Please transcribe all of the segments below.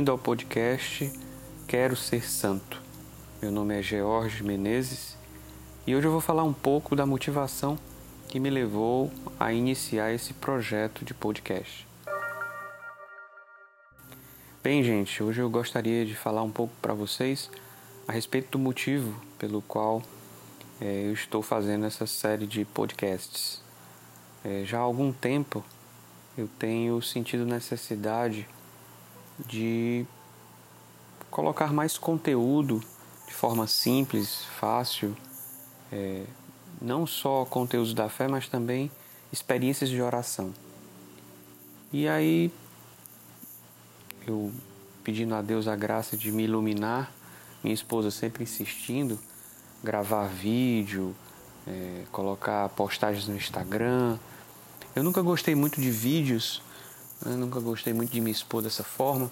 Bem-vindo ao podcast Quero Ser Santo. Meu nome é George Menezes e hoje eu vou falar um pouco da motivação que me levou a iniciar esse projeto de podcast. Bem, gente, hoje eu gostaria de falar um pouco para vocês a respeito do motivo pelo qual é, eu estou fazendo essa série de podcasts. É, já há algum tempo eu tenho sentido necessidade de colocar mais conteúdo de forma simples, fácil, é, não só conteúdos da fé, mas também experiências de oração. E aí, eu pedindo a Deus a graça de me iluminar, minha esposa sempre insistindo, gravar vídeo, é, colocar postagens no Instagram. Eu nunca gostei muito de vídeos eu nunca gostei muito de me expor dessa forma.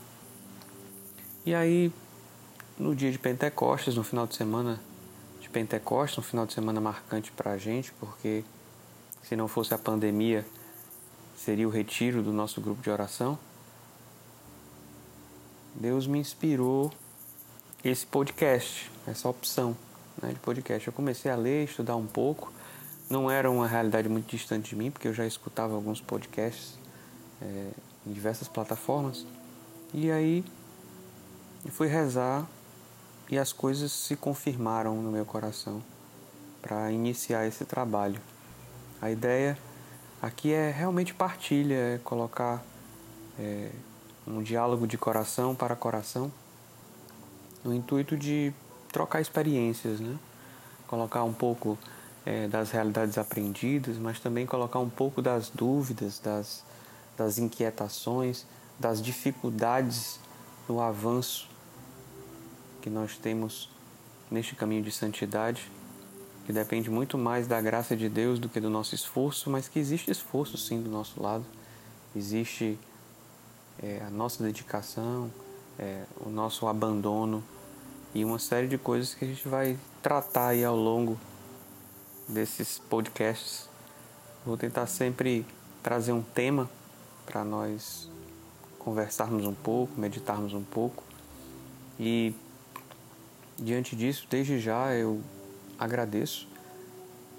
E aí, no dia de Pentecostes, no final de semana de Pentecostes, um final de semana marcante para a gente, porque se não fosse a pandemia, seria o retiro do nosso grupo de oração. Deus me inspirou esse podcast, essa opção né, de podcast. Eu comecei a ler, estudar um pouco. Não era uma realidade muito distante de mim, porque eu já escutava alguns podcasts é, em diversas plataformas. E aí eu fui rezar e as coisas se confirmaram no meu coração para iniciar esse trabalho. A ideia aqui é realmente partilha, é colocar é, um diálogo de coração para coração, no intuito de trocar experiências, né? colocar um pouco é, das realidades aprendidas, mas também colocar um pouco das dúvidas, das das inquietações, das dificuldades no avanço que nós temos neste caminho de santidade, que depende muito mais da graça de Deus do que do nosso esforço, mas que existe esforço sim do nosso lado, existe é, a nossa dedicação, é, o nosso abandono e uma série de coisas que a gente vai tratar aí ao longo desses podcasts. Vou tentar sempre trazer um tema para nós conversarmos um pouco, meditarmos um pouco. E diante disso, desde já eu agradeço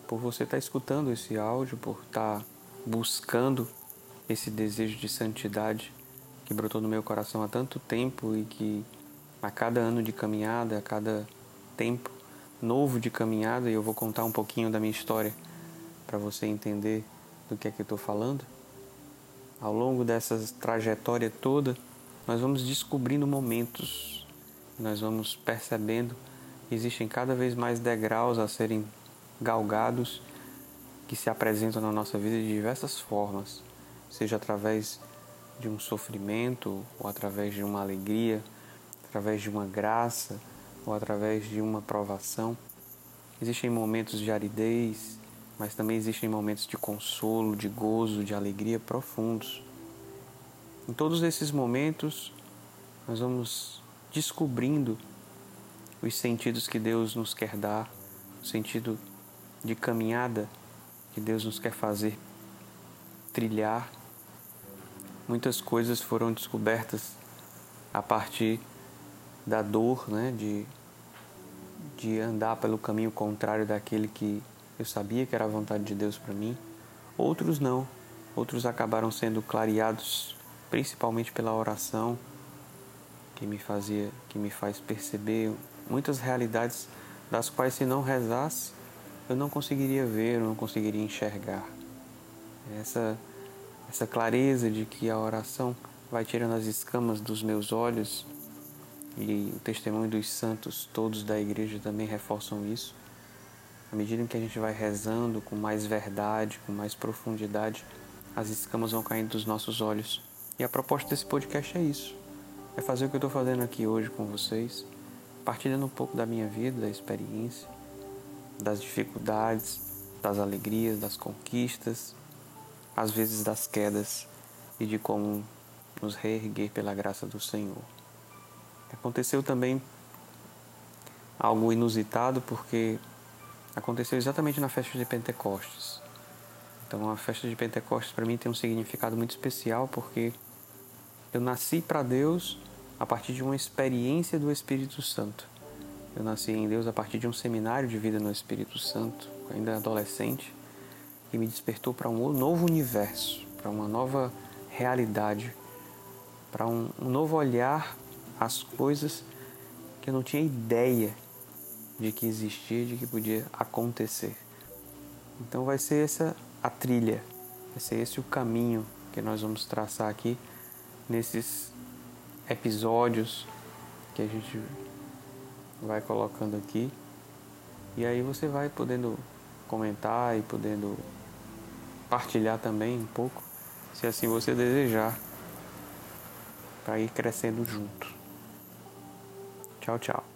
por você estar tá escutando esse áudio, por estar tá buscando esse desejo de santidade que brotou no meu coração há tanto tempo e que a cada ano de caminhada, a cada tempo novo de caminhada, e eu vou contar um pouquinho da minha história para você entender do que é que eu estou falando ao longo dessa trajetória toda, nós vamos descobrindo momentos, nós vamos percebendo que existem cada vez mais degraus a serem galgados que se apresentam na nossa vida de diversas formas, seja através de um sofrimento, ou através de uma alegria, através de uma graça, ou através de uma provação. Existem momentos de aridez, mas também existem momentos de consolo, de gozo, de alegria profundos. Em todos esses momentos, nós vamos descobrindo os sentidos que Deus nos quer dar, o sentido de caminhada que Deus nos quer fazer trilhar. Muitas coisas foram descobertas a partir da dor, né, de, de andar pelo caminho contrário daquele que eu sabia que era a vontade de Deus para mim. Outros não. Outros acabaram sendo clareados principalmente pela oração que me fazia, que me faz perceber muitas realidades das quais se não rezasse eu não conseguiria ver, eu não conseguiria enxergar. Essa essa clareza de que a oração vai tirando as escamas dos meus olhos e o testemunho dos santos todos da igreja também reforçam isso. À medida em que a gente vai rezando com mais verdade, com mais profundidade, as escamas vão caindo dos nossos olhos. E a proposta desse podcast é isso: é fazer o que eu estou fazendo aqui hoje com vocês, partilhando um pouco da minha vida, da experiência, das dificuldades, das alegrias, das conquistas, às vezes das quedas e de como nos reerguer pela graça do Senhor. Aconteceu também algo inusitado porque aconteceu exatamente na festa de Pentecostes. Então a festa de Pentecostes para mim tem um significado muito especial porque eu nasci para Deus a partir de uma experiência do Espírito Santo. Eu nasci em Deus a partir de um seminário de vida no Espírito Santo, ainda adolescente, e me despertou para um novo universo, para uma nova realidade, para um, um novo olhar às coisas que eu não tinha ideia de que existia, de que podia acontecer. Então vai ser essa a trilha, vai ser esse o caminho que nós vamos traçar aqui nesses episódios que a gente vai colocando aqui. E aí você vai podendo comentar e podendo partilhar também um pouco, se assim você desejar, para ir crescendo junto. Tchau, tchau.